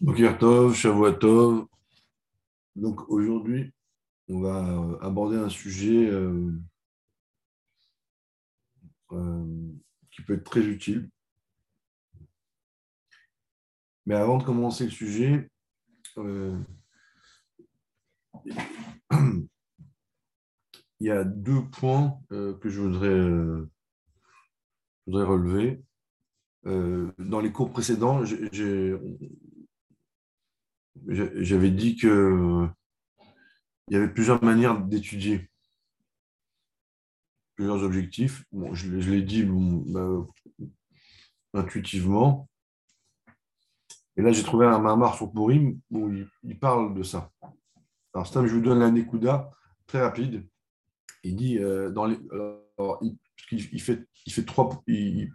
Boker Tov, Shavuot Donc aujourd'hui, on va euh, aborder un sujet euh, euh, qui peut être très utile. Mais avant de commencer le sujet, il y a deux points que je voudrais, je voudrais relever. dans les cours précédents, j'ai j'avais dit que il y avait plusieurs manières d'étudier, plusieurs objectifs. Bon, je, l'ai dit bah, intuitivement. Et là, j'ai trouvé un mamar sur Purim où il, parle de ça. Alors, Stam, je vous donne l'anekuda très rapide. Il dit, euh, dans les, il, fait, il fait trois, il,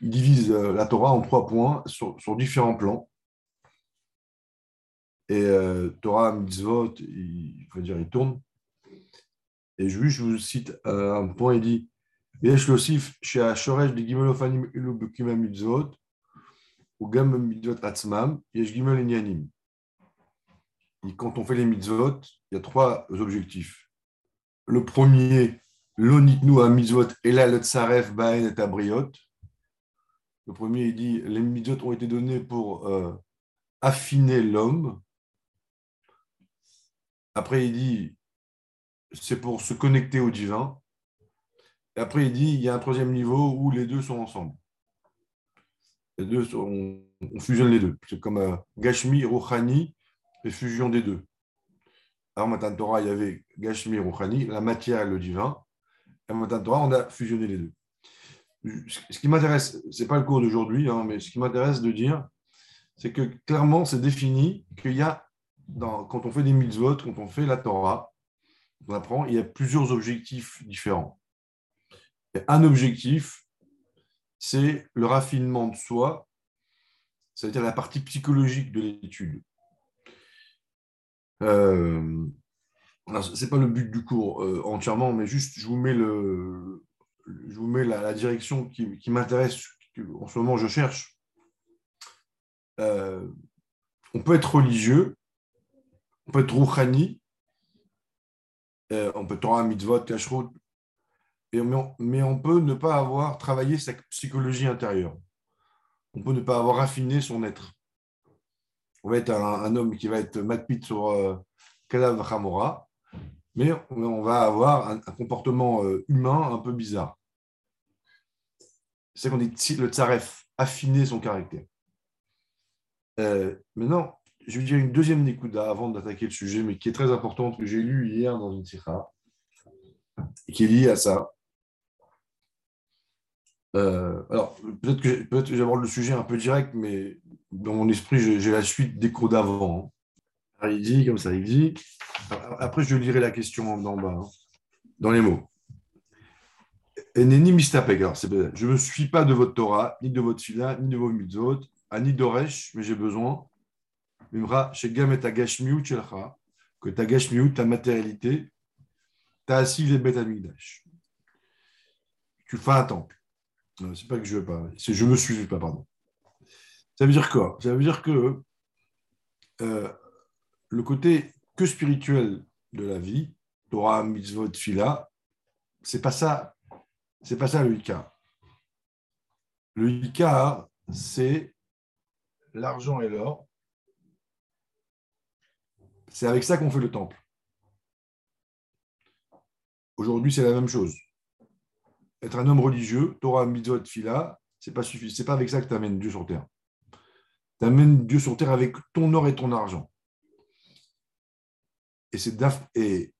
divise euh, la Torah en trois points sur différents plans. Et euh, Torah, mitzvot, il, faut dire, il tourne. Et je, je vous cite euh, un point, il dit Yesh losif chez Ashoresh de Gimel ilu bukima mitzvot, ou gam mitzvot atzmam, yesh gimel inyanim. Quand on fait les mitzvot, il y a trois objectifs. Le premier, l'onitnu à mitzvot, et là le tsaref baen et abriot. Le premier, il dit les mitzvot ont été donnés pour euh, affiner l'homme, après, il dit, c'est pour se connecter au divin. Et après, il dit, il y a un troisième niveau où les deux sont ensemble. Les deux on, fusionne les deux. C'est comme euh, Gashmi, Rouhani et fusion des deux. Alors, Matan Torah, il y avait Gashmi, Rouhani, la matière et le divin. Et Matan Torah, on a fusionné les deux. Ce qui m'intéresse, ce n'est pas le cours d'aujourd'hui, hein, mais ce qui m'intéresse de dire, c'est que clairement, c'est défini qu'il y a quand on fait des mitzvot, quand on fait la Torah, on apprend, il y a plusieurs objectifs différents. un objectif, c'est le raffinement de soi, c'est-à-dire la partie psychologique de l'étude. Euh, ce n'est pas le but du cours euh, entièrement, mais juste je vous mets, le, je vous mets la, direction qui, m'intéresse, en ce moment je cherche. Euh, on peut être religieux on peut être rouhani, euh, on peut Torah, mitzvot, kashrut, mais on peut ne pas avoir travaillé sa psychologie intérieure. On peut ne pas avoir affiné son être. On va être un, homme qui va être makpit sur euh, Kalav Hamora, mais on va avoir un, comportement euh, humain un peu bizarre. C'est qu'on dit le tsaref, affiner son caractère. maintenant, je vais dire une deuxième Nikuda avant d'attaquer le sujet, mais qui est très importante, que j'ai lu hier dans une et qui est liée à ça. Euh, alors, peut-être que, peut que j'aborde le sujet un peu direct, mais dans mon esprit, j'ai la suite des cours d'avant. Hein. Il dit comme ça, il dit. Après, je lirai la question d'en bas, hein, dans les mots. Je ne me suis pas de votre Torah, ni de votre fila, ni de vos mitzvot, ni d'Oresh, mais j'ai besoin que ta gashmiut, ta matérialité, ta assis les bêtes. Tu fais un temple. C'est pas que je veux pas, c'est je me suis pas, pardon. Ça veut dire quoi? Ça veut dire que euh, le côté que spirituel de la vie, Torah, mitzvot, fila, c'est pas ça, c'est pas ça le Ika. Le Ika, c'est l'argent et l'or c'est avec ça qu'on fait le temple. Aujourd'hui, c'est la même chose. Être un homme religieux, Torah, Mitzvot, Fila, c'est pas suffisant. C'est pas avec ça que tu amènes Dieu sur terre. Tu amènes Dieu sur terre avec ton or et ton argent. Et c'est et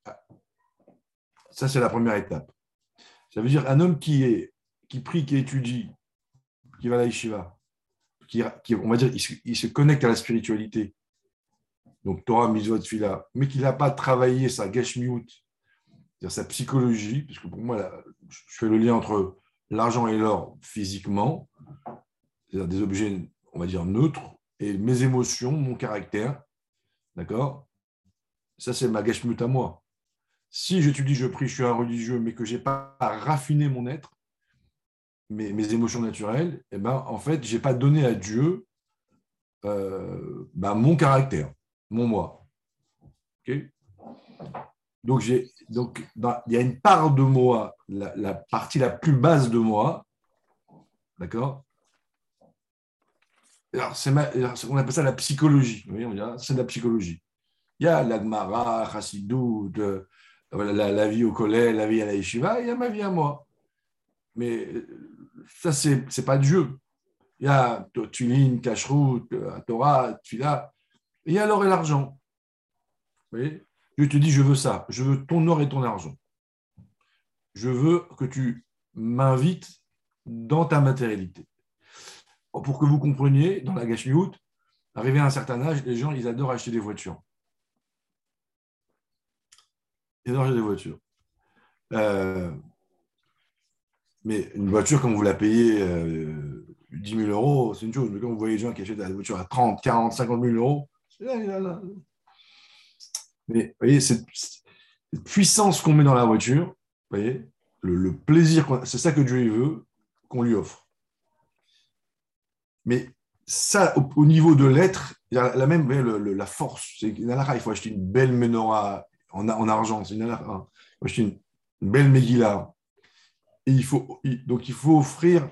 ça, c'est la première étape. Ça veut dire un homme qui est qui prie, qui étudie, qui va à la yeshiva, qui, on va dire, se connecte à la spiritualité, donc Torah, Mizot, Fila, mais qu'il n'a pas travaillé sa gashmiut, c'est-à-dire sa psychologie, parce que pour moi, je fais le lien entre l'argent et l'or physiquement, c'est-à-dire des objets, on va dire, neutres, et mes émotions, mon caractère, d'accord? Ça, c'est ma gashmiut à moi. Si j'étudie, je prie, je suis un religieux, mais que je n'ai pas raffiné mon être, mes, mes émotions naturelles, eh ben, en fait, je n'ai pas donné à Dieu euh, bah, mon caractère, mon moi. donc, j'ai, donc il y a une part de moi, la, partie la plus basse de moi, d'accord alors, c'est on appelle ça la psychologie. c'est la psychologie. Il y a l'agmara, chassidou, la, vie au collège, la vie à la yeshiva, il y a ma vie à moi. Mais ça, c'est n'est pas Dieu. Il y a Tulin, Kashrut, Torah, Tfila. Il y a l'or et l'argent? Vous voyez Je te dis, je veux ça. Je veux ton or et ton argent. Je veux que tu m'invites dans ta matérialité. Pour que vous compreniez, dans la Gashmiut, arrivé à un certain âge, les gens, ils adorent acheter des voitures. Ils adorent acheter des voitures. Euh, mais une voiture, quand vous la payez euh, 10 000 euros, c'est une chose. Mais quand vous voyez des gens qui achètent des voitures à 30, 40, 50 000 euros, Mais vous voyez, cette, puissance qu'on met dans la voiture, vous voyez, le, plaisir, c'est ça que Dieu veut qu'on lui offre. Mais ça, au, niveau de l'être, il y a la même, la force. C'est il faut acheter une belle menorah en, en argent. C'est une Il faut acheter une, belle Megillah. Et il faut, donc il faut offrir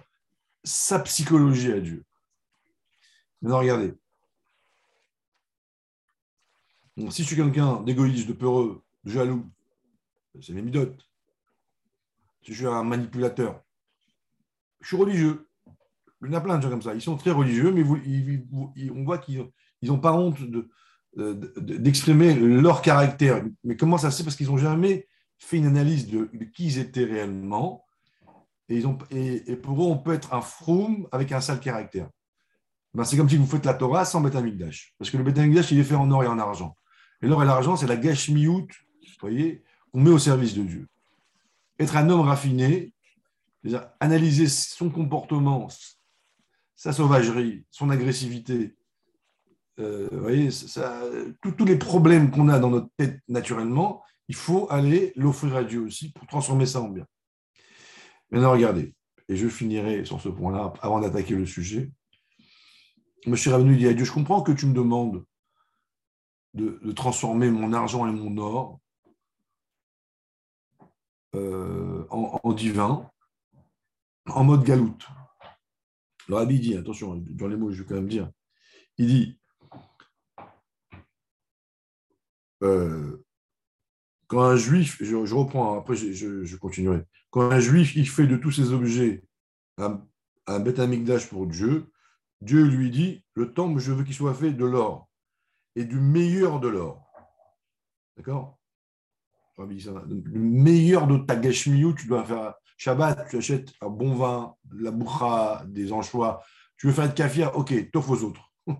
sa psychologie à Dieu. Maintenant, regardez. Si je suis quelqu'un d'égoïste, de peureux, de jaloux, c'est mes midotes. Si je suis un manipulateur, je suis religieux. Il y en a plein de gens comme ça. Ils sont très religieux, mais on voit qu'ils n'ont pas honte d'exprimer leur caractère. Mais comment ça se fait? Parce qu'ils n'ont jamais fait une analyse de, qui ils étaient réellement et, pour eux, on peut être un froum avec un sale caractère. Ben, c'est comme si vous faites la Torah sans Beth Parce que le Beth il est fait en or et en argent. Et l'or et l'argent, c'est la gashmiout, vous voyez, qu'on met au service de Dieu. Être un homme raffiné, analyser son comportement, sa sauvagerie, son agressivité, euh, voyez, tous les problèmes qu'on a dans notre tête naturellement, il faut aller l'offrir à Dieu aussi pour transformer ça en bien. Maintenant, regardez, et je finirai sur ce point-là avant d'attaquer le sujet. Monsieur Ravenu dit à Dieu, je comprends que tu me demandes de, transformer mon argent et mon or euh, en, divin, en mode galoute. Le rabbi attention, dans les mots, je vais quand même dire, il dit, euh, quand un juif, je, reprends, après je, continuerai, quand un juif il fait de tous ces objets un, un pour Dieu, Dieu lui dit le temple, je veux qu'il soit fait de l'or et du meilleur de l'or. D'accord? Le meilleur de ta gashmiou, tu dois faire Shabbat, tu achètes un bon vin, la bourra, des anchois. Tu veux faire de kafia, ok, t'offres aux autres.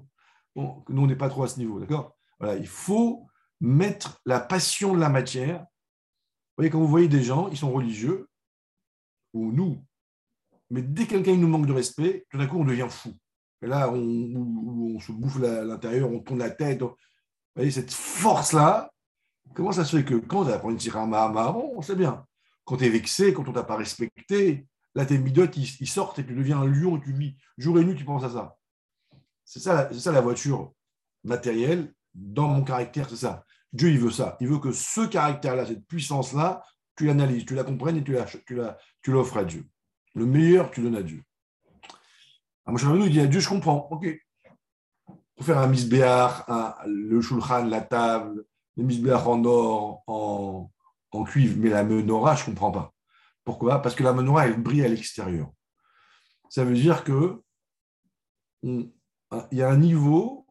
Bon, nous, on n'est pas trop à ce niveau, d'accord? Voilà, il faut mettre la passion de la matière. Vous voyez, quand vous voyez des gens, ils sont religieux, ou nous, mais dès que quelqu'un nous manque de respect, tout d'un coup, on devient fou. Là, on, se bouffe l'intérieur, on tourne la tête. Vous voyez, cette force-là, comment ça se fait que quand on apprend une tirama, on sait bien. Quand tu es vexé, quand on t'a pas respecté, là, tes midotes, ils, ils, sortent et tu deviens un lion, tu vis jour et nuit, tu penses à ça. C'est ça, la voiture matérielle dans mon caractère, c'est ça. Dieu, il veut ça. Il veut que ce caractère-là, cette puissance-là, tu l'analyses, tu la comprennes et tu, tu, l'offres à Dieu. Le meilleur, tu donnes à Dieu. Alors, moi, il dit à Dieu, je comprends. OK. Pour faire un misbéar, le shulchan, la table, les misbéar en or, en, cuivre, mais la menorah, je ne comprends pas. Pourquoi? Parce que la menorah, elle brille à l'extérieur. Ça veut dire que il y a un niveau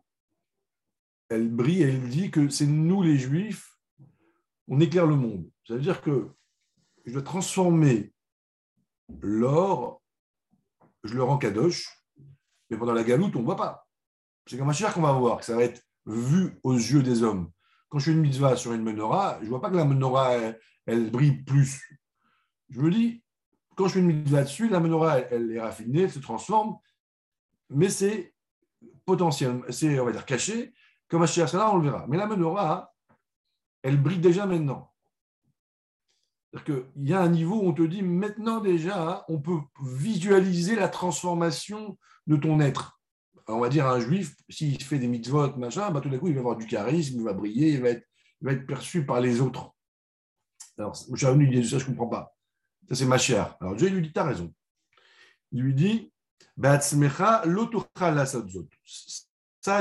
elle brille elle dit que c'est nous les juifs, on éclaire le monde. Ça veut dire que je dois transformer l'or, je le rends kadosh, mais pendant la galoute, on ne voit pas. C'est comme un qu'on va voir, que ça va être vu aux yeux des hommes. Quand je fais une mitzvah sur une menorah, je ne vois pas que la menorah, elle, brille plus. Je me dis, quand je fais une mitzvah dessus, la menorah, elle, est raffinée, elle se transforme, mais c'est potentiel, c'est, on va dire, caché, comme à là, on le verra. Mais la menorah, elle brille déjà maintenant. Qu'il y a un niveau où on te dit maintenant déjà, on peut visualiser la transformation de ton être. on va dire un juif, s'il fait des mitzvot, machin, bah, tout d'un coup, il va avoir du charisme, il va briller, il va être, perçu par les autres. Alors, Moshe dit ça, je ne comprends pas. Ça, c'est ma chère. Alors, Dieu lui dit, tu as raison. Il lui dit, ça,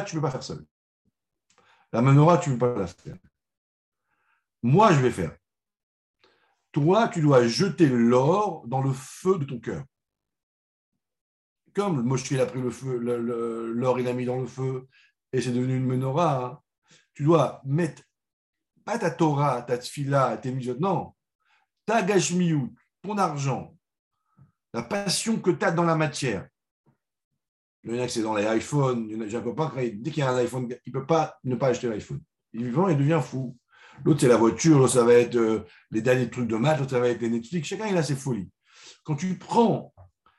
tu ne peux pas faire seul. La menorah, tu ne peux pas la faire. Moi, je vais faire. Toi, tu dois jeter l'or dans le feu de ton cœur. Comme Moshe, a pris le feu, l'or, il a mis dans le feu, et c'est devenu une menorah. Hein. Tu dois mettre, pas ta Torah, ta tfila, tes mitzvot, non, ta gashmiut, ton argent, la passion que tu as dans la matière. Il y en a c'est dans les iPhones. Dès qu'il y a un iPhone, il ne peut pas ne pas acheter l'iPhone. Il vend et devient fou. L'autre, c'est la voiture, l'autre, ça va être euh, les derniers trucs de match, l'autre, ça va être les Netflix. Chacun, il a ses folies. Quand tu prends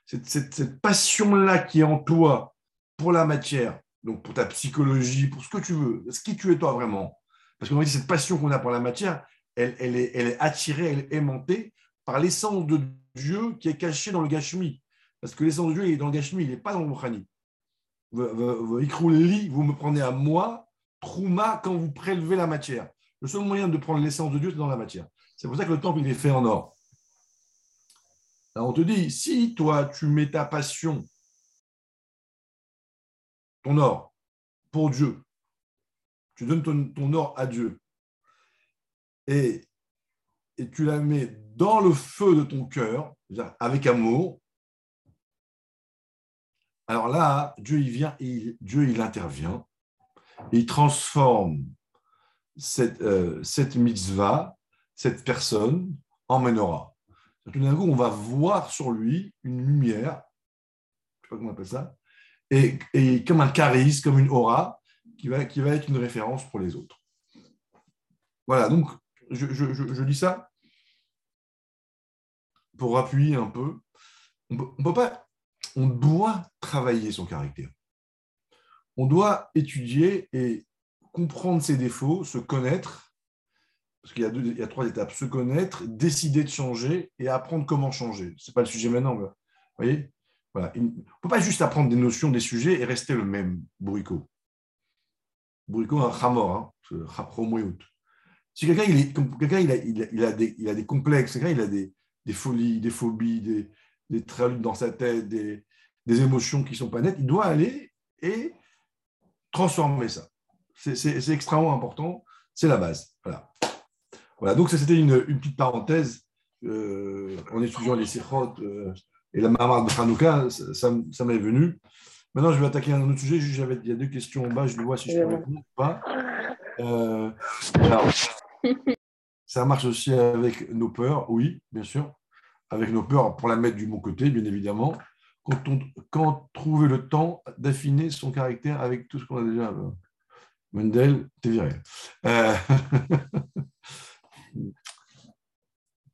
cette, passion-là qui est en toi pour la matière, donc pour ta psychologie, pour ce que tu veux, ce qui tu es toi vraiment, parce qu'on dit cette passion qu'on a pour la matière, elle, est attirée, elle est aimantée par l'essence de Dieu qui est cachée dans le Gashmi. Parce que l'essence de Dieu est dans le Gashmi, il n'est pas dans le Mokhani. Vous me prenez à moi, Trouma, quand vous prélevez la matière. Le seul moyen de prendre l'essence de Dieu, c'est dans la matière. C'est pour ça que le temple, il est fait en or. Alors on te dit, si toi, tu mets ta passion, ton or, pour Dieu, tu donnes ton, or à Dieu, et, et tu la mets dans le feu de ton cœur, avec amour, alors là, Dieu, il vient, Dieu, il intervient, il transforme cette, euh, cette mitzvah, cette personne, en. Tout d'un coup, on va voir sur lui une lumière, je sais pas comment on appelle ça, et, et, comme un charisme, comme une aura, qui va, qui va être une référence pour les autres. Voilà, donc je, je, dis ça pour appuyer un peu. On peut pas, on doit travailler son caractère. On doit étudier et comprendre ses défauts, se connaître, parce qu'il y, a y a trois étapes, se connaître, décider de changer et apprendre comment changer. Ce n'est pas le sujet maintenant. Vous voyez voilà. On ne peut pas juste apprendre des notions, des sujets et rester le même, bourrico. Bourrico, un chamor, hein, Si quelqu'un il, quelqu'un il, a, il, a, des, complexes, quelqu'un il a des, des folies, des phobies, des, des dans sa tête, des, des émotions qui ne sont pas nettes, il doit aller et transformer ça. C'est extrêmement important. C'est la base. Voilà. voilà donc, ça, c'était une, petite parenthèse. Euh, en étudiant les Sikhot euh, et la Mamar de Hanouka, ça, m'est venu. Maintenant, je vais attaquer un autre sujet. il y a deux questions en bas. Je voir si je peux répondre ou pas. Euh, ça marche aussi avec nos peurs, oui, bien sûr. Avec nos peurs pour la mettre du bon côté, bien évidemment. Quand trouver le temps d'affiner son caractère avec tout ce qu'on a déjà. Mendel, t'es viré. Euh,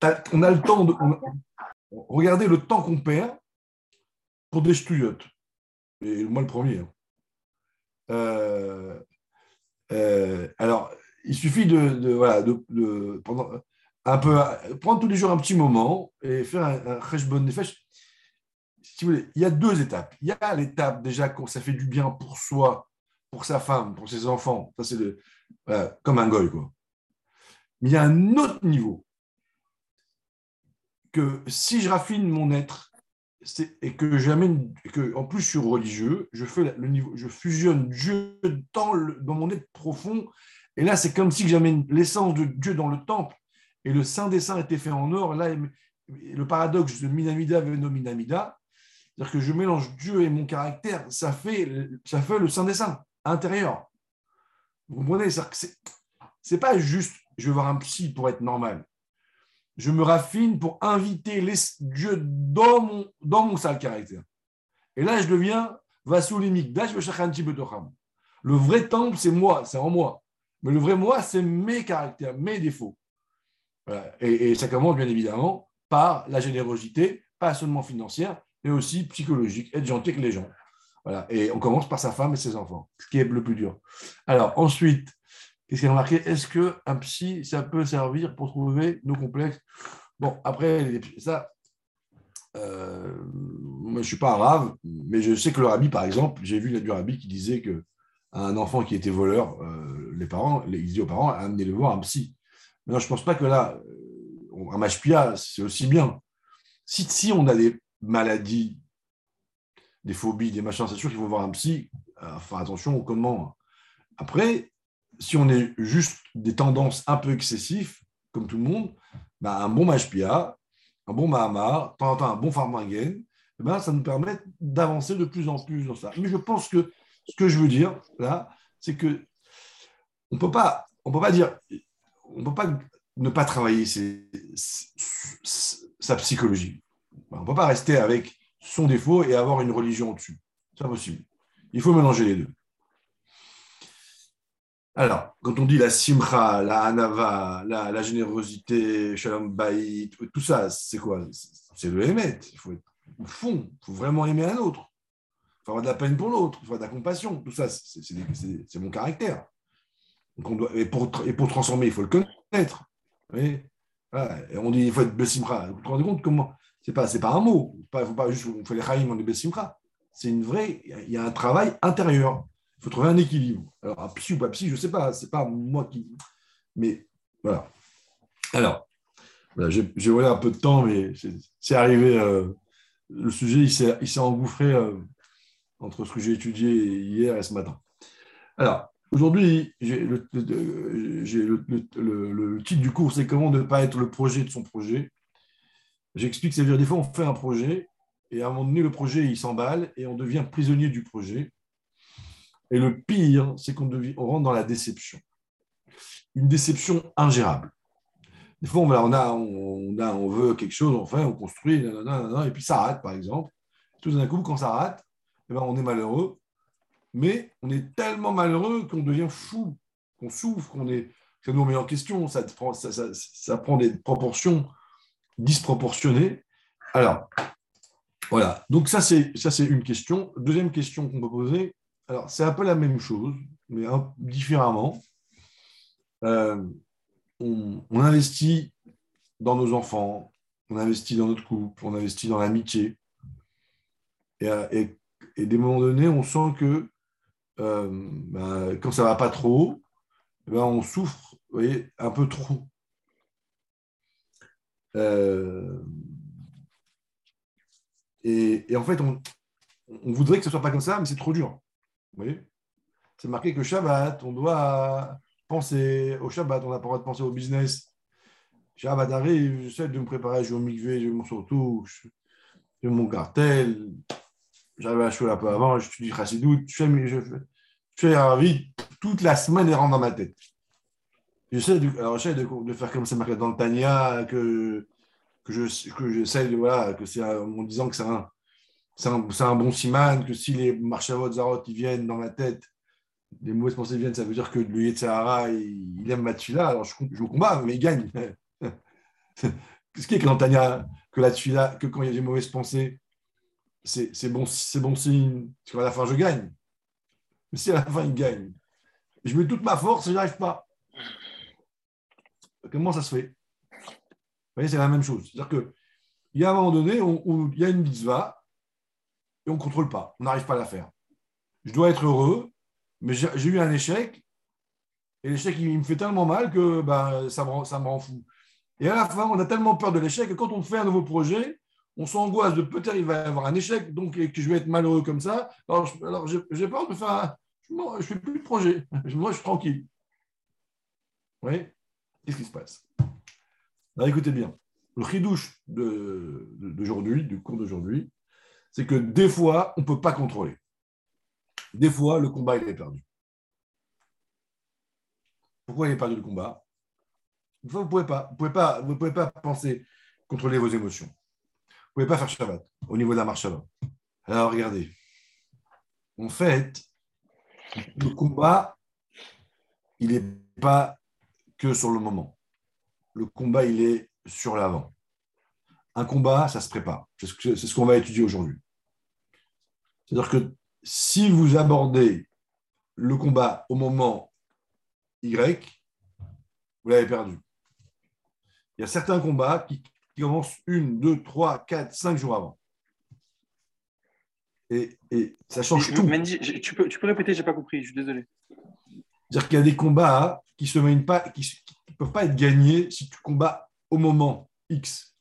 on a le temps de. regardez le temps qu'on perd pour des stouillottes. Et moi, le premier. Hein. Euh, euh, alors, il suffit de, voilà, de, pendant, un peu, prendre tous les jours un petit moment et faire un, un fèches. Si vous voulez, il y a deux étapes. Il y a l'étape déjà quand ça fait du bien pour soi pour sa femme, pour ses enfants. Ça, c'est comme un goy, quoi. Mais il y a un autre niveau que si je raffine mon être et que j'amène, que en plus je suis religieux, je fais le niveau, je fusionne Dieu dans, mon être profond. Et là, c'est comme si j'amène l'essence de Dieu dans le temple et le Saint des Saints était fait en or. Là, le paradoxe de Minamida Venominamida, c'est-à-dire que je mélange Dieu et mon caractère, ça fait, ça fait le Saint des Saints intérieur. Vous comprenez? C'est pas juste je vais voir un psy pour être normal. Je me raffine pour inviter les dieux dans mon, dans mon sale caractère. Et là, je deviens Vasoulimique, Le vrai temple, c'est moi, c'est en moi. Mais le vrai moi, c'est mes caractères, mes défauts. Et, et, ça commence bien évidemment par la générosité, pas seulement financière, mais aussi psychologique, être gentil avec les gens. Et on commence par sa femme et ses enfants, ce qui est le plus dur. Alors, ensuite, qu'est-ce qu'il a remarqué? Est-ce qu'un psy, ça peut servir pour trouver nos complexes? Bon, après, ça, euh, moi, je ne suis pas arabe, mais je sais que le rabbi, par exemple, j'ai vu du rabbi qui disait que un enfant qui était voleur, euh, les parents, il dit aux parents, amenez-le voir un psy. Mais non, je ne pense pas que là, un machpia, c'est aussi bien. Si on a des maladies, des phobies, des machins, c'est sûr qu'il faut voir un psy, euh, faire attention au comment. Après, si on est juste des tendances un peu excessives, comme tout le monde, bah, un bon machpia, un bon Mahamar, un bon Farmingen, eh ben, ça nous permet d'avancer de plus en plus dans ça. Mais je pense que ce que je veux dire, là, c'est que on peut pas, on peut pas dire, on peut pas ne pas travailler sa psychologie. On ne peut pas rester avec son défaut et avoir une religion au-dessus. C'est impossible. Il faut mélanger les deux. Alors, quand on dit la simcha, la hanava, la, générosité, shalom bayit, tout ça, c'est quoi? C'est le émet. Il faut être au fond, il faut vraiment aimer un autre. Il faut avoir de la peine pour l'autre, il faut avoir de la compassion. Tout ça, c'est mon caractère. et, pour, et pour transformer, il faut le connaître. Et on dit il faut être besimcha. Vous vous rendez compte comment C'est pas, pas un mot. Il ne faut pas juste on fait les chaïm, on est besimcha. C'est une vraie. Il y a un travail intérieur. Il faut trouver un équilibre. Alors, un psy ou pas psy, je sais pas. C'est pas moi qui. Mais voilà. Alors, j'ai volé un peu de temps, mais c'est arrivé. Euh, le sujet, il s'est engouffré euh, entre ce que j'ai étudié hier et ce matin. Alors, Aujourd'hui, le, le, titre du cours, c'est comment ne pas être le projet de son projet. J'explique, c'est-à-dire des fois on fait un projet et à un moment donné, le projet il s'emballe et on devient prisonnier du projet. Et le pire, c'est qu'on on rentre dans la déception. Une déception ingérable. Des fois, on, a, on, a, on veut quelque chose, on on construit, et puis ça rate, par exemple. Tout d'un coup, quand ça rate, eh ben, on est malheureux mais on est tellement malheureux qu'on devient fou, qu'on souffre, qu'on est, ça nous remet en question, ça, prend des proportions disproportionnées. Alors, voilà. Donc ça, c'est une question. Deuxième question qu'on peut poser. Alors, c'est un peu la même chose, mais différemment. Euh, on, investit dans nos enfants, on investit dans notre couple, on investit dans l'amitié. Et, des moments donnés, on sent que euh, ben, quand ça va pas trop, ben, on souffre voyez, un peu trop. Euh, et, en fait, on, voudrait que ce soit pas comme ça, mais c'est trop dur. Vous voyez? C'est marqué que Shabbat, on doit penser au Shabbat, on n'a pas le droit de penser au business. Shabbat arrive, j'essaie de me préparer, je vais au mikvé, je vais mon surtout, je vais mon cartel, j'arrive à la un peu avant, je dis Chassidut, je fais, je, fais envie toute la semaine et rentre dans ma tête. J'essaie de, alors de, de, faire comme c'est marqué dans que, que je que voilà, que c'est en disant que c'est un, un, un, bon siman, que si les marchavot zarot ils viennent dans ma tête, les mauvaises pensées viennent, ça veut dire que le Yetzahara, il, il aime Matfila, alors je, je combat, mais il gagne. Qu'est-ce qui est que dans que là-dessus, là, que quand il y a des mauvaises pensées, c'est bon, bon signe, parce qu'à la fin, je gagne. Mais si à la fin, il gagne, je mets toute ma force et je arrive pas. Comment ça se fait? Vous voyez, c'est la même chose. C'est-à-dire qu'il y a un moment donné où, il y a une mitzvah et on ne contrôle pas. On n'arrive pas à la faire. Je dois être heureux, mais j'ai eu un échec et l'échec, il me fait tellement mal que ben, ça, me, ça rend fou. Et à la fin, on a tellement peur de l'échec que quand on fait un nouveau projet, on s'angoisse de peut-être il va y avoir un échec, donc que je vais être malheureux comme ça. Alors, j'ai peur de faire Je ne fais plus de projet. Moi, je suis tranquille. Vous voyez? Qu'est-ce qui se passe? Écoutez bien. Le ridouche d'aujourd'hui, du cours d'aujourd'hui, c'est que des fois, on ne peut pas contrôler. Des fois, le combat, il est perdu. Pourquoi il est perdu le combat? Des fois, vous ne pouvez pas. Vous pouvez pouvez pas penser, contrôler vos émotions. Vous ne pouvez pas faire Shabbat au niveau de la marche Shabbat. Alors regardez, en fait, le combat, il n'est pas que sur le moment. Le combat, il est sur l'avant. Un combat, ça se prépare. C'est ce qu'on va étudier aujourd'hui. C'est-à-dire que si vous abordez le combat au moment Y, vous l'avez perdu. Il y a certains combats qui, qui commence une, deux, trois, quatre, cinq jours avant. Et, ça change tout. tu, peux, tu peux répéter, j'ai pas compris, je suis désolé. C'est-à-dire qu'il y a des combats qui se pas, qui ne peuvent pas être gagnés si tu combats au moment X.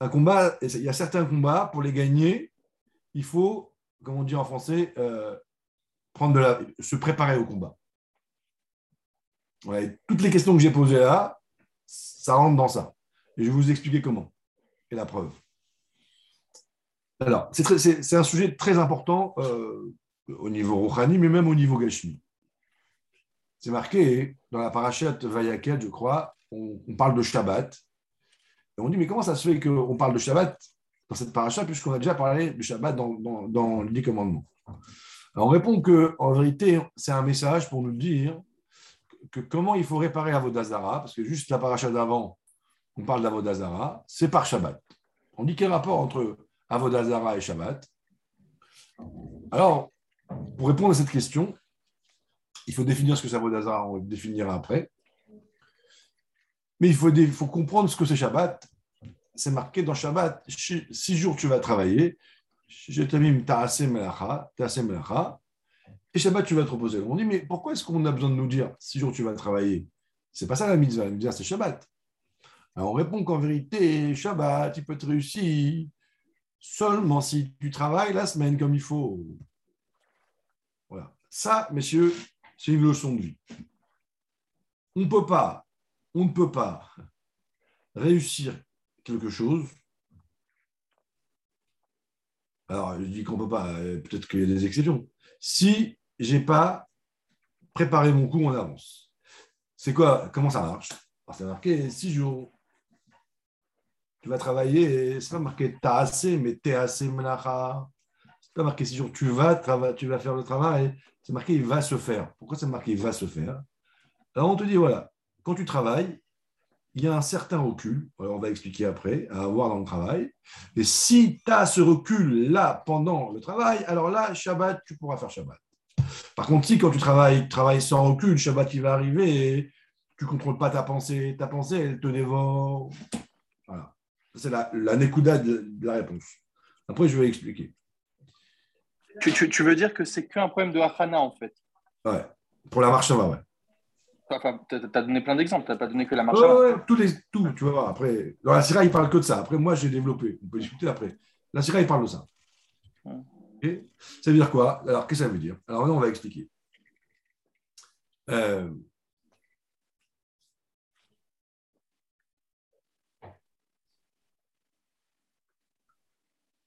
Un combat, il y a certains combats, pour les gagner, il faut, comme on dit en français, euh, prendre de la, se préparer au combat. toutes les questions que j'ai posées là, ça rentre dans ça. Et je vais vous expliquer comment. Et la preuve. Alors, c'est un sujet très important euh, au niveau Rouhani, mais même au niveau Gashmi. C'est marqué dans la parachat Vayaket, je crois, on, parle de Shabbat. Et on dit, mais comment ça se fait qu'on parle de Shabbat dans cette paracha, puisqu'on a déjà parlé de Shabbat dans, dans, dans les commandements? Alors, on répond qu'en vérité, c'est un message pour nous dire que comment il faut réparer Avodazara, parce que juste la paracha d'avant, on parle d'Avodazara, c'est par Shabbat. On dit quel rapport entre Avodazara et Shabbat? Alors, pour répondre à cette question, il faut définir ce que c'est Avodazara, on le définira après. Mais il faut, comprendre ce que c'est Shabbat. C'est marqué dans Shabbat, six jours tu vas travailler. Je te mis et Shabbat, tu vas te reposer. On dit, mais pourquoi est-ce qu'on a besoin de nous dire six jours tu vas travailler? C'est pas ça la mitzvah. La mitzvah, c'est Shabbat. Alors on répond qu'en vérité, Shabbat, il peut être réussi seulement si tu travailles la semaine comme il faut. Voilà. Ça, messieurs, c'est une leçon de vie. On ne peut pas, réussir quelque chose. Alors, je dis qu'on ne peut pas, peut-être qu'il y a des exceptions. Si je n'ai pas préparé mon coup en avance. C'est quoi Comment ça marche? C'est marqué six jours tu vas travailler, c'est pas marqué t'as assez, mais melacha. C'est pas marqué tu vas, tu vas faire le travail, c'est marqué il va se faire. Pourquoi c'est marqué il va se faire? Alors on te dit voilà, quand tu travailles, il y a un certain recul, on va expliquer après, à avoir dans le travail. Et si tu as ce recul là pendant le travail, alors là, Shabbat, tu pourras faire Shabbat. Par contre, si quand tu travailles, tu travailles sans recul, Shabbat il va arriver et tu ne contrôles pas ta pensée, ta pensée, elle te dévore. Voilà. C'est la, la de, la réponse. Après, je vais expliquer. Tu, veux dire que c'est qu'un problème de Hachana, en fait? Ouais, pour la marche va, ouais. Enfin, tu as donné plein d'exemples, tu n'as pas donné que la marche ouais, ouais, tout, les, tout, tu vas voir. Après, dans la Syrah, il parle que de ça. Après, moi, j'ai développé. On peut discuter après. La Syrah, il parle de ça. Ça veut dire quoi? Alors, qu'est-ce que ça veut dire? Alors, là, on va expliquer. Euh,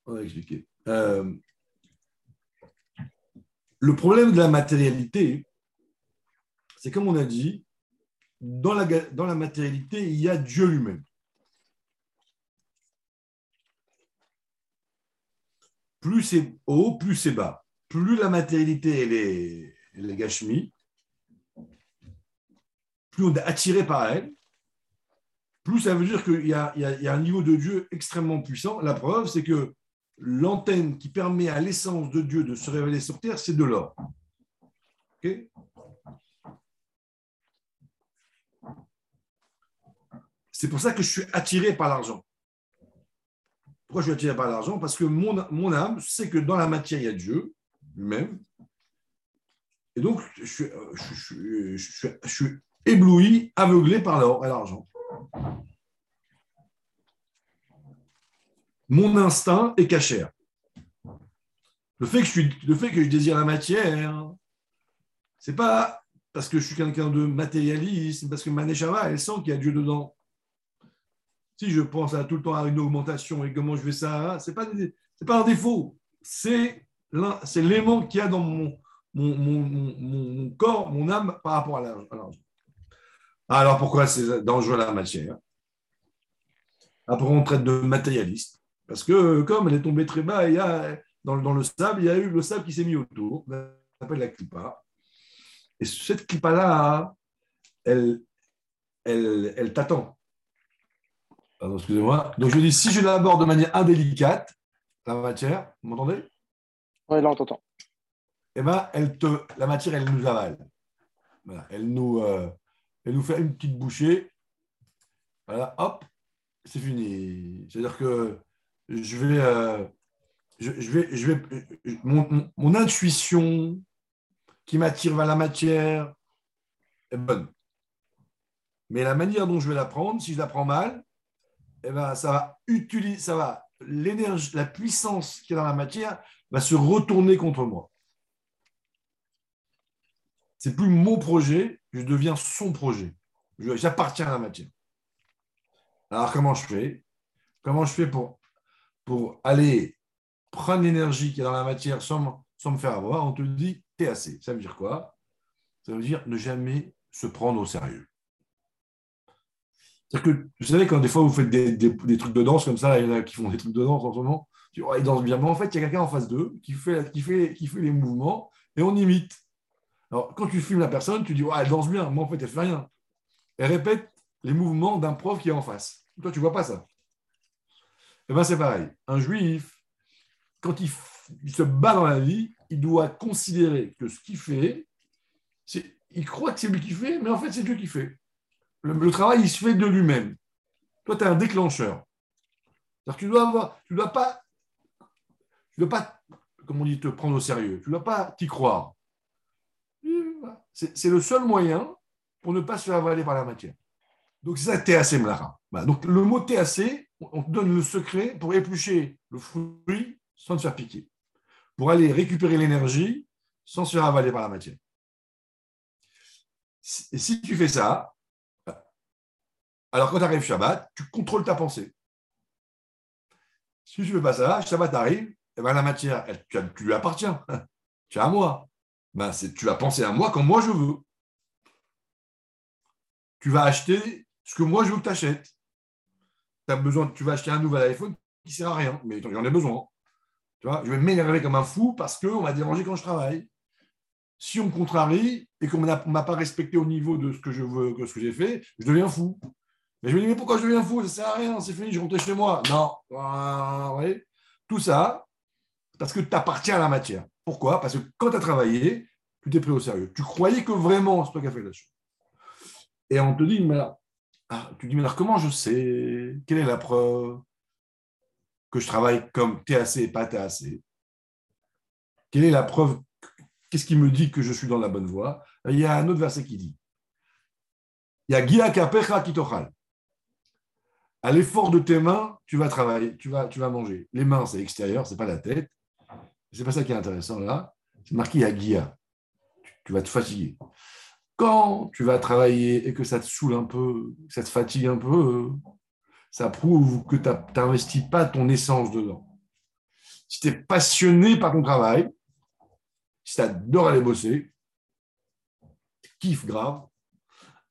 on va expliquer. Euh, le problème de la matérialité, c'est comme on a dit, dans la, dans la matérialité, il y a Dieu lui-même. Plus c'est haut, plus c'est bas. Plus la matérialité elle est, elle est gashmi, plus on est attiré par elle, plus ça veut dire qu'il y, y a, un niveau de Dieu extrêmement puissant. La preuve, c'est que l'antenne qui permet à l'essence de Dieu de se révéler sur terre, c'est de l'or. c'est pour ça que je suis attiré par l'argent. Pourquoi je suis attiré par l'argent? Parce que mon, âme sait que dans la matière, il y a Dieu lui-même. Et donc, je je suis ébloui, aveuglé par l'or et l'argent. Mon instinct est cachère. Le fait que je, désire la matière, c'est pas parce que je suis quelqu'un de matérialiste, parce que ma elle sent qu'il y a Dieu dedans. Si je pense tout le temps à une augmentation et comment je fais ça, ce n'est pas, pas un défaut. C'est l'aimant qu'il y a dans mon, mon, corps, mon âme par rapport à l'argent. Alors pourquoi c'est dangereux la matière? Après, on traite de matérialiste. Parce que comme elle est tombée très bas, il y a, dans, le sable, il y a eu le sable qui s'est mis autour. Ça s'appelle la clipa. Et cette clipa-là, elle, elle, elle t'attend. Pardon, excusez-moi. Donc je dis, si je l'aborde de manière indélicate, la matière, vous m'entendez? Oui, là on t'entend. Eh bien, elle te, la matière, elle nous avale. Elle, nous, euh, elle nous fait une petite bouchée. Voilà, hop, c'est fini. C'est-à-dire que je vais, euh, je, vais, je vais, mon, mon intuition qui m'attire vers la matière est bonne. Mais la manière dont je vais l'apprendre, si je l'apprends mal, eh ben, ça va utiliser, ça va, l'énergie, la puissance qui est dans la matière va se retourner contre moi. C'est plus mon projet, je deviens son projet. J'appartiens à la matière. Alors comment je fais? Comment je fais pour, pour aller prendre l'énergie qui est dans la matière sans, me faire avoir On te dit TAC. Ça veut dire quoi? Ça veut dire ne jamais se prendre au sérieux. C'est-à-dire que, vous savez, quand des fois vous faites des, trucs de danse comme ça, il y en a qui font des trucs de danse en ce moment, tu ils dansent bien. Mais en fait, il y a quelqu'un en face d'eux qui fait, les mouvements et on imite. Alors, quand tu filmes la personne, tu dis, elle danse bien. Moi, en fait, elle fait rien. Elle répète les mouvements d'un prof qui est en face. Toi, tu vois pas ça. Eh bien, c'est pareil. Un juif, quand il, se bat dans la vie, il doit considérer que ce qu'il fait, il croit que c'est lui qui fait, mais en fait, c'est Dieu qui fait. Le, travail, il se fait de lui-même. Toi, tu es un déclencheur. tu dois avoir, tu dois pas, tu dois pas, comme on dit, te prendre au sérieux. Tu ne dois pas t'y croire. C'est le seul moyen pour ne pas se faire avaler par la matière. Donc, c'est ça, TAC Mlara. Donc, le mot TAC, on te donne le secret pour éplucher le fruit sans te faire piquer. Pour aller récupérer l'énergie sans se faire avaler par la matière. Et si tu fais ça, alors quand tu arrives Shabbat, tu contrôles ta pensée. Si tu ne fais pas ça, Shabbat arrive, et eh ben la matière, tu, lui appartiens. Tu es à moi. Ben, tu vas penser à moi quand moi je veux. Tu vas acheter ce que moi je veux que tu achètes. Besoin, tu vas acheter un nouvel iPhone qui sert à rien, mais j'en ai besoin. Tu vois, je vais m'énerver comme un fou parce qu'on m'a dérangé quand je travaille. Si on me contrarie et qu'on ne m'a pas respecté au niveau de ce que je veux, que ce que j'ai fait, je deviens fou. Mais je me dis, mais pourquoi je deviens fou? Ça ne sert à rien, c'est fini, je rentre chez moi. Non. Tout ça, parce que tu appartiens à la matière. Pourquoi? Parce que quand tu as travaillé, tu t'es pris au sérieux. Tu croyais que vraiment c'est toi qui as fait la chose. Et on te dit, mais ah, tu dis, mais alors comment je sais? Quelle est la preuve que je travaille comme TAC et pas TAC Quelle est la preuve Qu'est-ce qui me dit que je suis dans la bonne voie? Il y a un autre verset qui dit il y a Gia Kapecha Kitochal. À l'effort de tes mains, tu vas travailler, tu vas, tu vas manger. Les mains, c'est extérieur, c'est pas la tête. C'est pas ça qui est intéressant là. C'est marqué à Gia. Tu, vas te fatiguer. Quand tu vas travailler et que ça te saoule un peu, ça te fatigue un peu, ça prouve que tu n'investis pas ton essence dedans. Si tu es passionné par ton travail, si tu adores aller bosser, tu grave,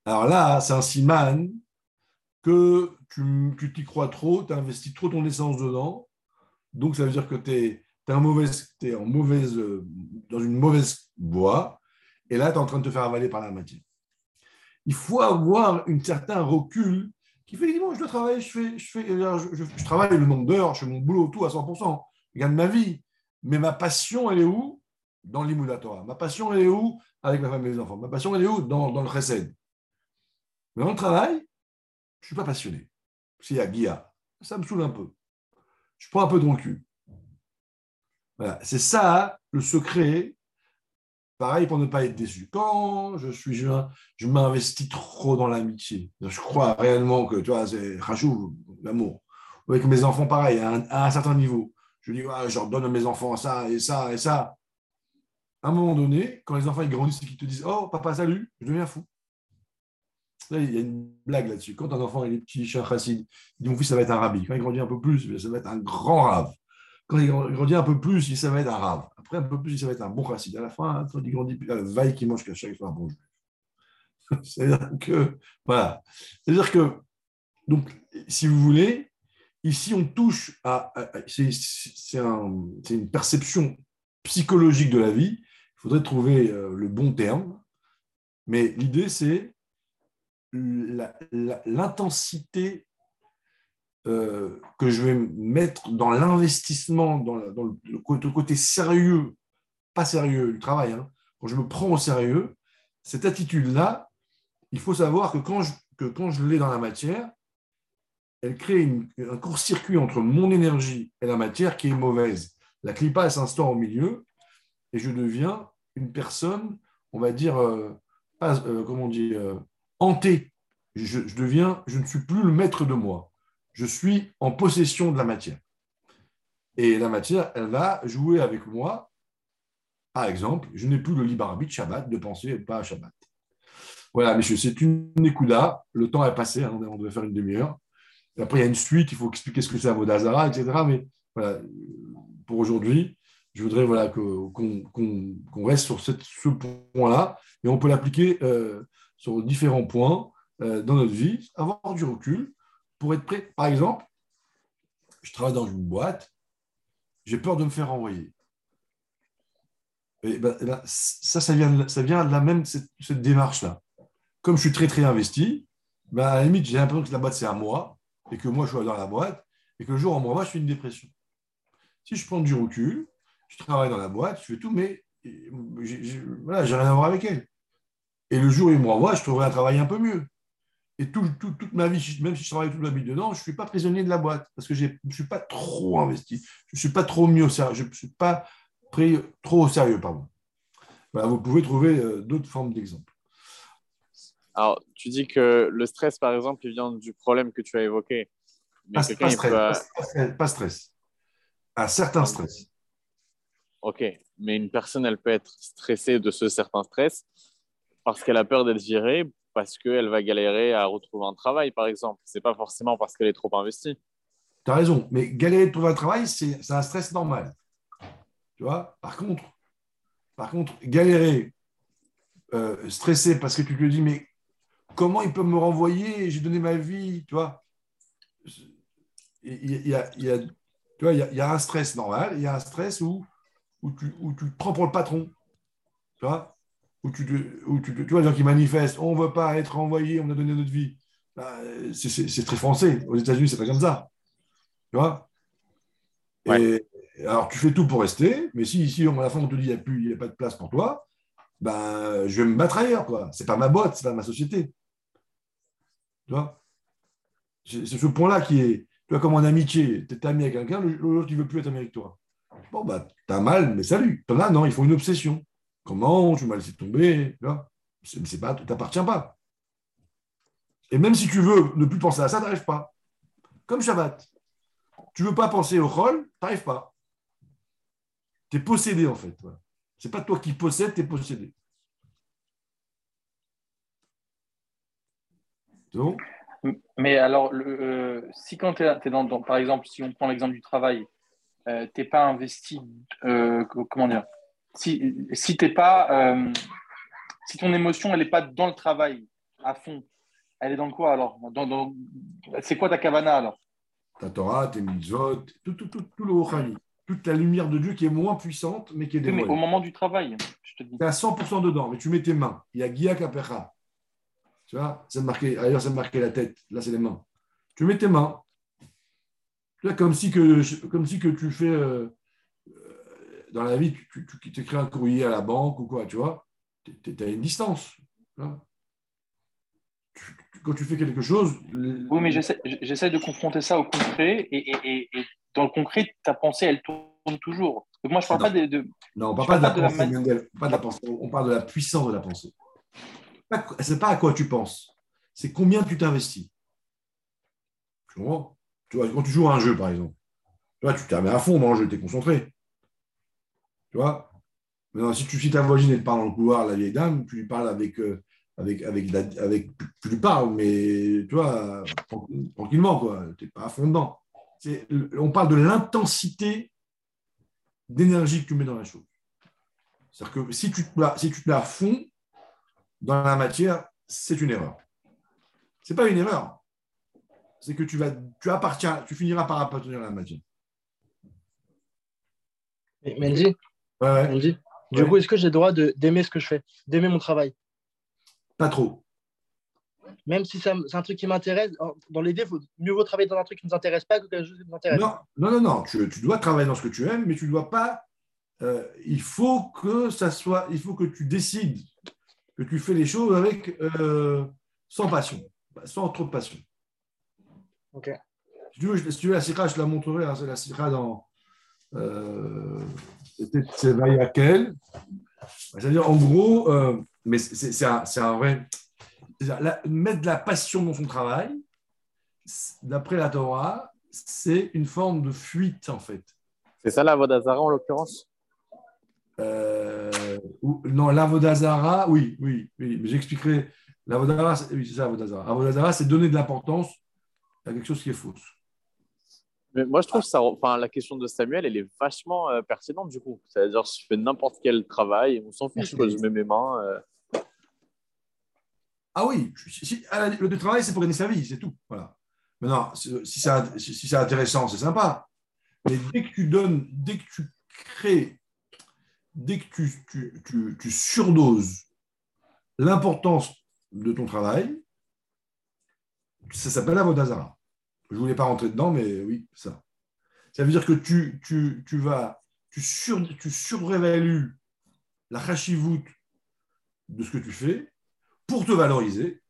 alors là, c'est un siman que tu t'y crois trop, tu investis trop ton essence dedans. Donc, ça veut dire que tu es, en mauvaise, dans une mauvaise voie. Et là, tu es en train de te faire avaler par la matière. Il faut avoir un certain recul qui fait bon, je dois travailler, je, fais, je, fais, je, travaille le nombre d'heures, je fais mon boulot, tout à 100%. Je gagne ma vie. Mais ma passion, elle est où? Dans l'immunatoire. Ma passion, elle est où? Avec ma femme et les enfants. Ma passion, elle est où? Dans, dans le chesed. Mais dans le travail, je ne suis pas passionné. Y a Guilla, ça me saoule un peu. Je prends un peu de recul. Voilà. C'est ça le secret. Pareil pour ne pas être déçu. Quand je suis jeune, je m'investis trop dans l'amitié. Je crois réellement que, tu vois, c'est rachou, l'amour. Avec mes enfants, pareil, à un, certain niveau. Je dis, je leur donne à mes enfants ça et ça et ça. À un moment donné, quand les enfants grandissent et qu'ils te disent Oh, papa, salut, je deviens fou il y a une blague là-dessus. Quand un enfant est petit, chez un chassid, il dit Mon fils, ça va être un rabbi. Quand il grandit un peu plus, ça va être un grand rave. Quand il grandit un peu plus, il ça va être un rave. Après, un peu plus, ça va être un bon chassid. À la fin, quand il grandit, il a le vaille qui mange chaque fois un bon juif. C'est-à-dire que, voilà. C'est-à-dire que, donc, si vous voulez, ici, on touche à. c'est une perception psychologique de la vie. Il faudrait trouver euh, le bon terme. Mais l'idée, c'est l'intensité euh, que je vais mettre dans l'investissement, dans, le, côté, sérieux, pas sérieux du travail, hein, quand je me prends au sérieux, cette attitude-là, il faut savoir que quand je, l'ai dans la matière, elle crée un court-circuit entre mon énergie et la matière qui est mauvaise. La clipa, s'instaure au milieu et je deviens une personne, on va dire, euh, pas, euh, comment on dit, hantée. Je deviens, je ne suis plus le maître de moi. Je suis en possession de la matière. Et la matière, elle va jouer avec moi. Par exemple, je n'ai plus le libre arbitre Shabbat de penser pas à Shabbat. Voilà, messieurs, c'est une écouda. Le temps est passé, hein, on devait faire une demi-heure. Après, il y a une suite, il faut expliquer ce que c'est Avodazara, etc. Mais voilà, pour aujourd'hui, je voudrais voilà, qu'on reste sur ce point-là et on peut l'appliquer euh, sur différents points euh, dans notre vie, avoir du recul pour être prêt. Par exemple, je travaille dans une boîte, j'ai peur de me faire envoyer. Ben, ben, ça, ça vient, de la même cette, démarche-là. Comme je suis très, très investi, ben, à la limite, j'ai l'impression que la boîte, c'est à moi, et que moi, je suis dans la boîte, et que le jour où on me je suis une dépression. Si je prends du recul, je travaille dans la boîte, je fais tout, mais j'ai voilà, rien à voir avec elle. Et le jour où il me renvoie, je trouverai un travail un peu mieux. Et toute ma vie, même si je travaille toute ma vie dedans, je ne suis pas prisonnier de la boîte parce que je ne suis pas trop investi. Je ne suis pas trop mis au sérieux. Je ne suis pas pris trop au sérieux, pardon. vous pouvez trouver euh, d'autres formes d'exemples. Alors, tu dis que le stress, par exemple, il vient du problème que tu as évoqué. pas, stress, pas, stress, Un certain stress. Ok, mais une personne, elle peut être stressée de ce certain stress parce qu'elle a peur d'être virée, parce qu'elle va galérer à retrouver un travail, par exemple. Ce n'est pas forcément parce qu'elle est trop investie. Tu as raison, mais galérer de trouver un travail, c'est un stress normal. Tu vois Par contre, par contre, galérer, euh, stresser parce que tu te dis, mais comment ils peuvent me renvoyer J'ai donné ma vie, tu vois? Il y a, tu vois, un stress normal, il y a un stress où, où, tu, où tu te prends pour le patron. Tu vois? Où tu, où tu, tu vois, les gens qui manifestent, on ne veut pas être renvoyé, on a donné notre vie. Bah, c'est très français. Aux États-Unis, c'est pas comme ça. Tu vois? Et alors, tu fais tout pour rester, mais si ici, à la fin, on te dit qu'il n'y a, a, pas de place pour toi, ben, je vais me battre ailleurs. Ce n'est pas ma boîte, ce n'est pas ma société. Tu vois? C'est ce point-là qui est. Tu vois, comme en amitié, tu es ami avec quelqu'un, l'autre, il ne veut plus être ami avec toi. Bon, bah, as mal, mais salut. T'en as, non, il faut une obsession. Comment Tu m'as laissé tomber. Tu ne t'appartient pas. Et même si tu veux ne plus penser à ça, tu n'arrives pas. Comme Shabbat. Tu ne veux pas penser au rôle, tu n'arrives pas. Tu es possédé, en fait. Ce n'est pas toi qui possèdes, tu es possédé. Mais alors, euh, si quand tu es, dans, par exemple, si on prend l'exemple du travail, euh, tu n'es pas investi, euh, comment dire, si, si t'es pas, si ton émotion, elle n'est pas dans le travail à fond, elle est dans quoi alors? Dans, C'est quoi ta kavana alors? Ta Torah, tes mitzvot, tout, tout, tout, tout le Rochani, toute la lumière de Dieu qui est moins puissante, mais qui est dévoilée. mais au moment du travail, je te dis. Tu es à 100% dedans, mais tu mets tes mains. Il y a Guia Kapecha. Tu vois, c'est marqué, ailleurs c'est marqué la tête, là c'est les mains. Tu mets tes mains. Tu vois, comme si que, comme si que tu fais euh, euh, dans la vie, tu, tu, tu écris un courrier à la banque ou quoi, tu vois. Tu es à une distance. quand tu fais quelque chose. Oui, mais j'essaie de confronter ça au concret et, et, et, dans le concret, ta pensée, elle tourne toujours. moi, je ne parle pas de, Non, on ne parle pas, de, la pensée, pas de la pensée, on parle de la puissance de la pensée c'est pas à quoi tu penses, c'est combien tu t'investis. Tu vois tu vois, quand tu joues à un jeu, par exemple, tu t'es à fond dans le jeu, tu es concentré. Tu vois? Si tu, si ta voisine elle parle dans le couloir, la vieille dame, tu lui parles avec, euh, avec, avec, tu lui parles, mais tu tranquillement. Tu n'es pas dedans. On parle de l'intensité d'énergie que tu mets dans la chose. C'est-à-dire que si tu, te si tu te mets à fond, dans la matière, c'est une erreur. Ce n'est pas une erreur. C'est que tu, vas, tu appartiens, tu finiras par appartenir à la matière. Mendy, ouais, du coup, est-ce que j'ai le droit d'aimer ce que je fais, d'aimer mon travail? Pas trop. Même si c'est un truc qui m'intéresse, dans l'idée, il faut mieux vaut travailler dans un truc qui ne nous intéresse pas que quelque chose qui nous intéresse. Non, non, non, non. Tu, tu, dois travailler dans ce que tu aimes, mais tu ne dois pas. Euh, il faut que ça soit. Il faut que tu décides que tu fais les choses avec euh, sans passion, sans trop de passion. Ok. Si tu veux, si tu veux la sira, je te la montrerai. Hein, c'est la sira dans, Euh, c'est Vayakel. C'est-à-dire, en gros, euh, mais c'est un, un, vrai. mettre de la passion dans son travail, d'après la Torah, c'est une forme de fuite, en fait. C'est ça la Vodazara en l'occurrence? Euh, Non, la Vodazara, oui, oui, oui. Mais j'expliquerai. La Vodazara, oui, c'est ça, la Vodazara. c'est donner de l'importance à quelque chose qui est fausse. Mais moi, je trouve ça, enfin, la question de Samuel, elle est vachement euh, pertinente du coup. C'est-à-dire, je fais n'importe quel travail, on s'en fiche que je mets mes mains. Euh. Ah oui, le travail, c'est pour gagner sa vie, c'est tout. Voilà. Maintenant, si c'est si intéressant, c'est sympa. Mais dès que tu donnes, dès que tu crées, dès que tu, tu, tu, tu surdoses l'importance de ton travail, ça s'appelle la Vodazara. Je ne voulais pas rentrer dedans, mais oui, ça. Ça veut dire que tu, tu, tu vas, tu, sur, tu surévalues la chachivut de ce que tu fais pour te valoriser.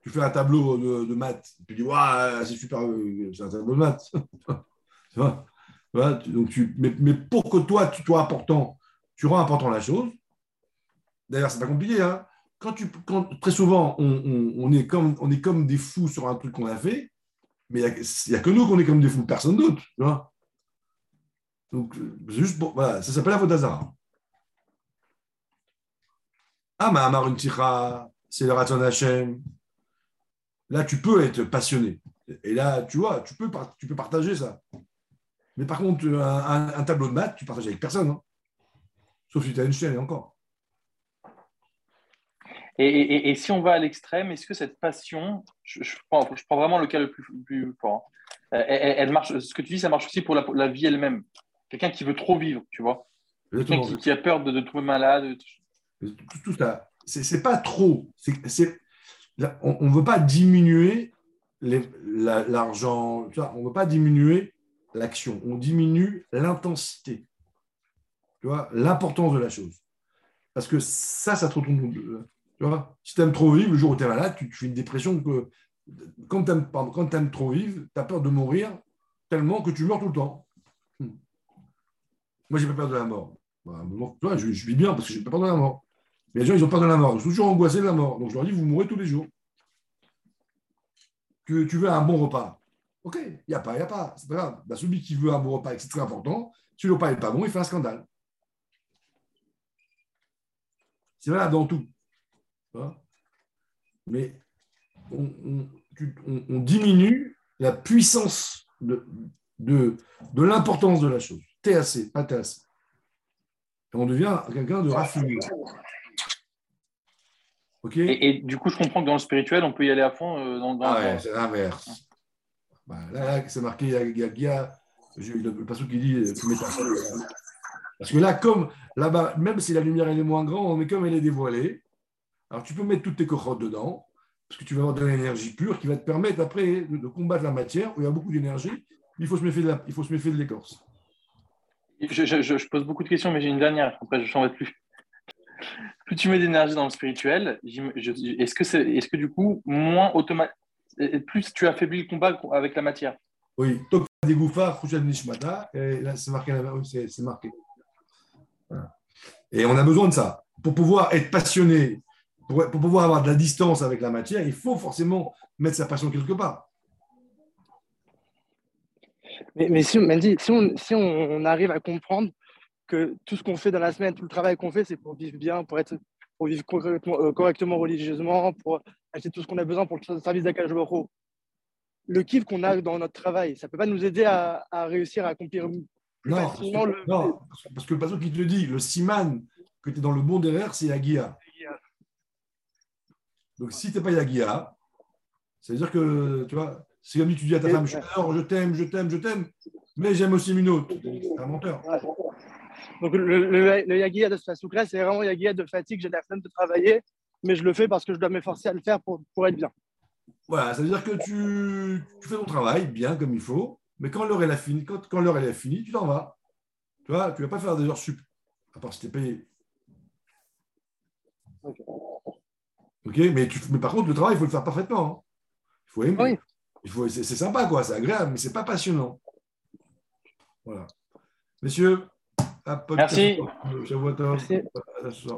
tu fais un tableau de, maths, tu dis, ouais, c'est super, euh, c'est un tableau de maths. vois, donc tu, mais, mais, pour que toi, tu sois important, tu rends important la chose. D'ailleurs, c'est pas compliqué. Hein quand tu, très souvent, on, est comme, on est comme des fous sur un truc qu'on a fait, mais il n'y a, que nous qu'on est comme des fous, personne d'autre. Donc, juste pour, voilà, ça s'appelle la Vodazara. Ah, mais Amar c'est le Raton Hashem. Là, tu peux être passionné. Et là, tu vois, tu peux, tu peux partager ça. Mais par contre, un, tableau de maths, tu partages avec personne. Hein. Sauf si tu as une chaîne et encore. Et, si on va à l'extrême, est-ce que cette passion, je, prends, vraiment le cas le plus, fort, hein, elle, marche, ce que tu dis, ça marche aussi pour la, vie elle-même. Quelqu'un qui veut trop vivre, tu vois. Quelqu'un qui, a peur de, de trouver malade. Tout, ça, c'est pas trop. on ne veut pas diminuer l'argent, on ne veut pas diminuer l'action, on diminue l'intensité, tu vois, l'importance de la chose. Parce que ça, ça te retourne tu vois si tu aimes trop vivre, le jour où tu es malade, tu, fais une dépression que. Quand tu aimes, trop vivre, tu as peur de mourir tellement que tu meurs tout le temps. Hmm. Moi, j'ai pas peur de la mort. Bah, je, vis bien parce que j'ai pas peur de la mort. Mais les gens, ils ont peur de la mort. Ils sont toujours angoissés de la mort. Donc, je leur dis, vous mourrez tous les jours. Que tu veux un bon repas. OK, il n'y a pas, il n'y a pas. C'est pas grave. Bah, celui qui veut un bon repas, c'est très important. Si le repas n'est pas bon, il fait un scandale. C'est là dans tout. Mais on, diminue la puissance de, de, l'importance de la chose. TAC, pas TAC. on devient quelqu'un de raffiné. et, du coup, je comprends que dans le spirituel, on peut y aller à fond. Euh, dans, ah ouais, c'est l'inverse. Bah, là, c'est marqué, il y a, le passage qui dit Parce que là, comme là-bas, même si la lumière elle est moins grande, mais comme elle est dévoilée, alors, tu peux mettre toutes tes cohortes dedans, parce que tu vas avoir de l'énergie pure qui va te permettre après de, combattre la matière où il y a beaucoup d'énergie. Il faut se méfier de, il faut se méfier de l'écorce. Je, pose beaucoup de questions, mais j'ai une dernière. Après, je ne plus. Plus tu mets d'énergie dans le spirituel, est-ce que, c'est, est-ce que du coup, moins automatique, plus tu affaiblis le combat avec la matière? Oui, des Nishmata, et là, c'est marqué. C'est, marqué. Et on a besoin de ça. Pour pouvoir être passionné pour, pouvoir avoir de la distance avec la matière, il faut forcément mettre sa passion quelque part. Mais, si, on, si, on, arrive à comprendre que tout ce qu'on fait dans la semaine, tout le travail qu'on fait, c'est pour vivre bien, pour, être, pour vivre euh, correctement, religieusement, pour acheter tout ce qu'on a besoin pour le service d'Akaj Le kiff qu'on a dans notre travail, ça ne peut pas nous aider à, réussir à accomplir non, parce que, le... non, parce que le patron qui te le dit, le siman que tu es dans le bon derrière, c'est la guia. Donc, si tu n'es pas Yagia, ça veut dire que, tu vois, c'est comme si tu dis à ta femme, je t'aime, je t'aime, je t'aime, mais j'aime aussi Minot. C'est un menteur. Donc, le, le, le Yagia de Soukra, c'est vraiment Yagia de fatigue, j'ai la flemme de travailler, mais je le fais parce que je dois m'efforcer à le faire pour, pour être bien. Voilà, ça veut dire que tu, tu, fais ton travail bien comme il faut, mais quand l'heure est finie, quand, quand l'heure est finie, tu t'en vas. Tu vois, tu ne vas pas faire des heures sup, à part si tu es payé. Mais, par contre, le travail, il faut le faire parfaitement. Hein. Il faut aimer. Il faut, c'est, sympa, quoi, c'est agréable, mais c'est pas passionnant. Voilà. Messieurs, à Merci. Shavuot tov. Merci.